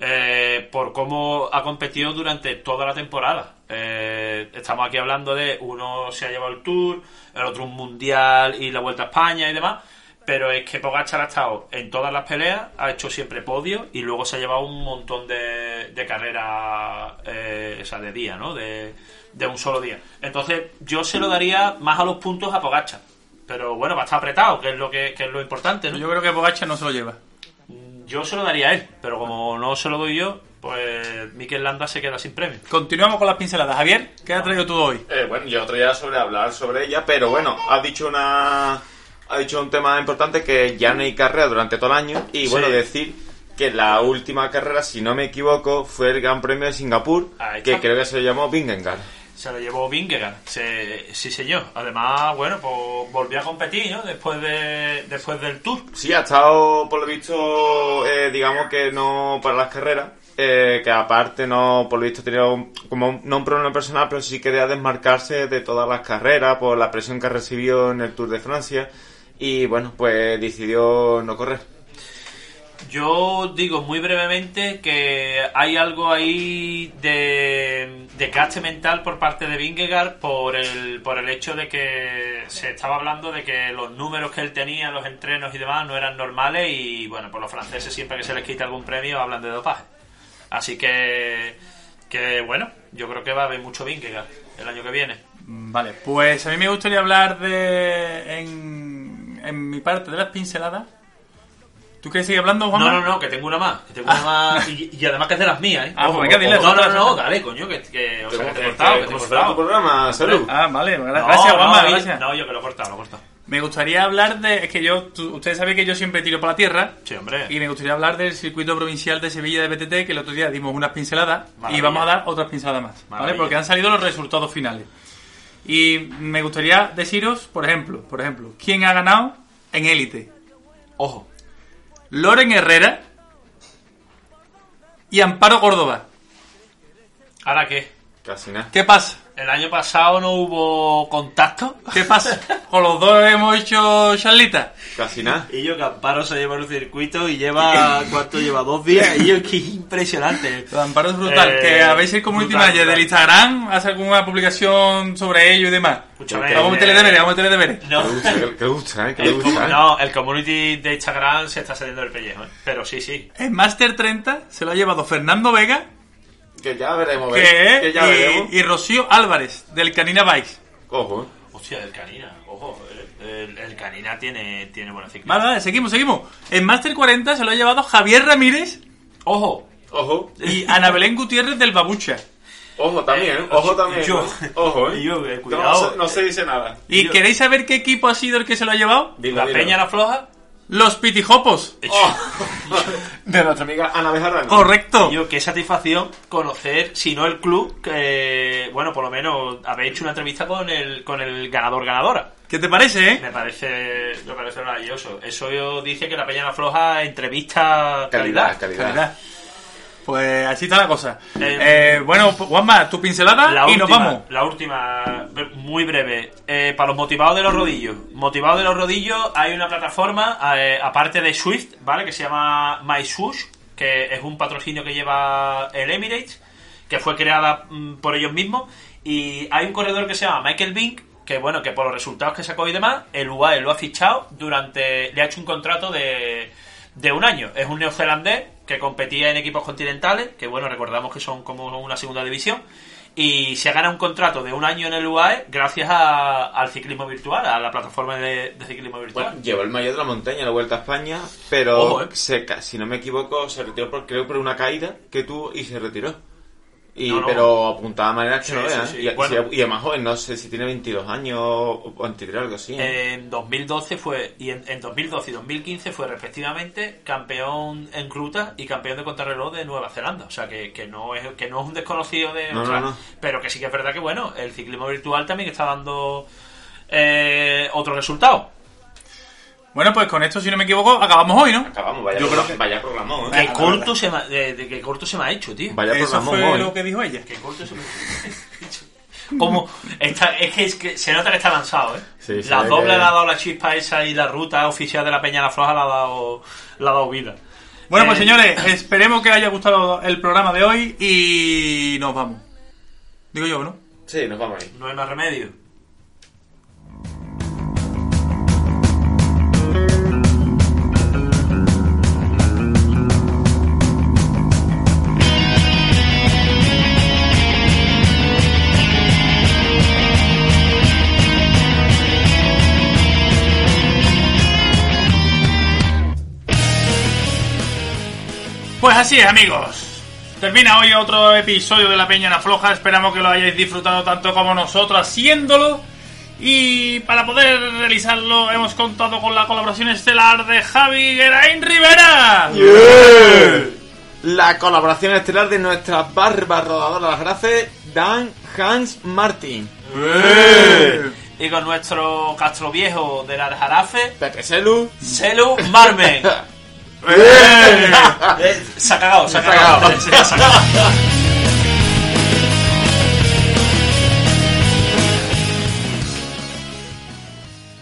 eh, por cómo ha competido durante toda la temporada. Eh, estamos aquí hablando de uno se ha llevado el Tour, el otro un Mundial y la Vuelta a España y demás. Pero es que Pogachar ha estado en todas las peleas, ha hecho siempre podio y luego se ha llevado un montón de, de carreras, eh, o sea, de día, ¿no? De, de un solo día. Entonces, yo se lo daría más a los puntos a Pogachar. Pero bueno, va a estar apretado, que es lo que, que es lo importante, ¿no? Yo creo que Pogacar no se lo lleva. Yo se lo daría a él, pero como no se lo doy yo, pues Mikel Landa se queda sin premio. Continuamos con las pinceladas. Javier, ¿qué has traído tú hoy? Eh, bueno, yo otro día sobre hablar sobre ella, pero bueno, has dicho una ha dicho un tema importante que ya no hay carrera durante todo el año y Sí. bueno, decir que la última carrera, si no me equivoco, fue el Gran Premio de Singapur, Ahí que creo que se llamó Vingegaard. Se lo llevó Vingegaard, se- sí señor. Además, bueno, pues volvió a competir, ¿no? Después, de, después del Tour. Sí, ha estado, por lo visto, eh, digamos que no para las carreras, eh, que aparte no, por lo visto, tenía un- como un- no un problema personal, pero sí quería desmarcarse de todas las carreras por la presión que recibió en el Tour de Francia y bueno, pues decidió no correr. Yo digo muy brevemente que hay algo ahí de, de caste mental por parte de Vingegaard por el, por el hecho de que se estaba hablando de que los números que él tenía, los entrenos y demás no eran normales y bueno, por los franceses siempre que se les quita algún premio hablan de dopaje. Así que, que bueno, yo creo que va a haber mucho Vingegaard el año que viene. Vale, pues a mí me gustaría hablar de. En, en mi parte de las pinceladas. ¿Tú quieres seguir hablando, Juan? No, no, no, que tengo una más. Que tengo una más y, y además que es de las mías, ¿eh? Ah, pues venga, dile. No, no, no, dale, coño, que, que, o sea, que te he cortado, que te he cortado. tu programa, salud. Ah, vale, gracias, no, Juanma, gracias. No, yo que lo he cortado, lo he cortado. Me gustaría hablar de. Es que yo. tú- ustedes saben que yo siempre tiro para la tierra. Sí, hombre. Y me gustaría hablar del circuito provincial de Sevilla de BTT, que el otro día dimos unas pinceladas. Y Maravilla. vamos a dar otras pinceladas más. ¿Vale? Maravilla. Porque han salido los resultados finales. Y me gustaría deciros, por ejemplo, por ejemplo, quién ha ganado en élite. Ojo. Loren Herrera y Amparo Córdoba. ¿Ahora qué? Casi nada. ¿Qué pasa? ¿El año pasado no hubo contacto? ¿Qué pasa? Con los dos hemos hecho charlita. Casi nada. Y yo que Amparo se lleva el circuito y lleva, ¿cuánto lleva? Dos días. Y yo que es impresionante. Lo de Amparo es brutal. Eh, que habéis el community brutal, manager del. Instagram, hace alguna publicación sobre ello y demás. Escúchame, Vamos a meterle eh, deberes, vamos a meterle deberes. No. Que le gusta, que, que le gusta, ¿eh? Que le El, gusta, ¿eh? no, el community de Instagram se está saliendo del pellejo, ¿eh? Pero sí, sí. En Master 30 se lo ha llevado Fernando Vega Que ya veremos, que, ¿ves? Que ya veremos. y, y Rocío Álvarez del Canina Bikes. Ojo, ¿eh? Hostia, el Canina. Ojo, el, Canina tiene, tiene buena ciclista. Vale, vale, seguimos, seguimos. En Master 40 se lo ha llevado Javier Ramírez Ojo. Ojo. y Ana Belén Gutiérrez del Babucha. Ojo también, Eh, ojo también. yo- ¿eh? Ojo, ¿eh? yo, eh, No, cuidado. se- No, se dice nada. ¿Y Yo- queréis saber qué equipo ha sido el que se lo ha llevado? Dilo, La dilo. Peña la Floja. Los Pitijopos. Oh. De nuestra amiga Ana. Correcto. Yo, qué satisfacción conocer, si no el club, que, bueno, por lo menos habéis hecho una entrevista con el, con el ganador ganadora. ¿Qué te parece, eh? Me parece, me parece maravilloso. Eso yo dice que la Peña la Floja entrevista calidad. Calidad, calidad. Calidad. Pues así está la cosa. Eh, Eh, bueno, Juanma, tu pincelada La y última, nos vamos. La última, muy breve. Eh, para los motivados de los rodillos. Motivados de los rodillos, hay una plataforma, eh, aparte de Swift, ¿vale? Que se llama MySwoosh, que es un patrocinio que lleva el Emirates, que fue creada mm, por ellos mismos. Y hay un corredor que se llama Michael Bink, que bueno, que por los resultados que sacó y demás, el UAE lo ha fichado durante. le ha hecho un contrato de, de un año. Es un neozelandés que competía en equipos continentales, que bueno, recordamos que son como una segunda división, y se ha ganado un contrato de un año en el UAE gracias a- al ciclismo virtual, a la plataforma de, de ciclismo virtual. Bueno, llevó el mayor de la montaña la Vuelta a España, pero Ojo, eh. se si no me equivoco, se retiró por, creo por una caída que tuvo y se retiró. Y, No, no. Pero apuntaba a manera que Sí, no sí, vean. sí. Y, Bueno. y además joven, no sé si tiene 22 años o 23 algo así. ¿eh? En 2012 fue, y en, en 2012 y 2015 fue respectivamente campeón en ruta y campeón de contrarreloj de Nueva Zelanda. O sea que, que no es que no es un desconocido de No, otra, pero que sí que es verdad que bueno, el ciclismo virtual también está dando eh, otro resultado. Bueno, pues con esto, si no me equivoco, acabamos hoy, ¿no? Acabamos, vaya, Yo creo programa- vaya programón, ¿eh? Qué Venga, corto, se me, ha- de, de qué corto se me ha hecho, tío. Vaya Eso fue hoy. lo que dijo ella. Qué corto se me Como está, es, que, es que se nota que está lanzado, ¿eh? Sí, la doble que- le ha dado la chispa esa y la ruta oficial de la Peña La Floja le ha dado, le ha dado vida. Bueno, pues Eh, señores, esperemos que haya gustado el programa de hoy y nos vamos. Digo yo, ¿no? Sí, nos vamos ahí. No hay más remedio. Así es, amigos. Termina hoy otro episodio de La Peña en la Floja. Esperamos que lo hayáis disfrutado tanto como nosotros haciéndolo. Y para poder realizarlo hemos contado con la colaboración estelar de Javi Geraín Rivera. La colaboración estelar de nuestras barbas rodadoras las gracias, Dan Hans Martin. Y con nuestro Castro Viejo del Aljarafe, Pepe Selu. Celu Marmen. Eh, se ha cagado, se ha cagado. Se ha cagado.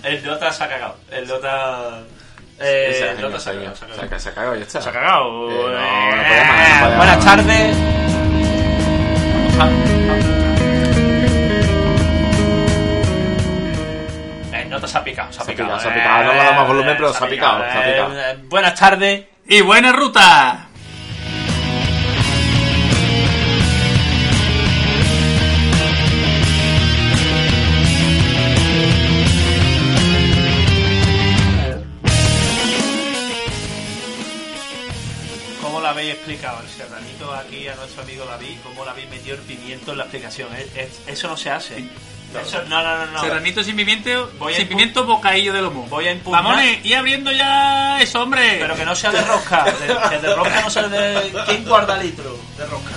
El Dota se ha cagado. El Dota. Eh, Ese el Dota se ha cagado. Se ha Se cagado. se ha cagado, ya está. Se ha cagado. Eh, no, no Eh, podía más, no podía Buenas tardes. El Dota se ha picado. Se ha picado. se ha picado. No le damos más volumen, pero se ha picado, se ha Eh, picado. eh, Buenas tardes. Y buena ruta. ¿Cómo lo habéis explicado el serranito aquí a nuestro amigo David? ¿Cómo le habéis metido el pimiento en la explicación? Es- es- eso no se hace. Eso- no, no, no, no. Serranito sin pimiento, Voy sin pimiento, bocadillo de lomo. Voy a impugnar. Mamones, y abriendo ya eso, hombre. Pero que no sea de rosca. De, que de rosca no sea de... ¿Quién guarda litro de rosca?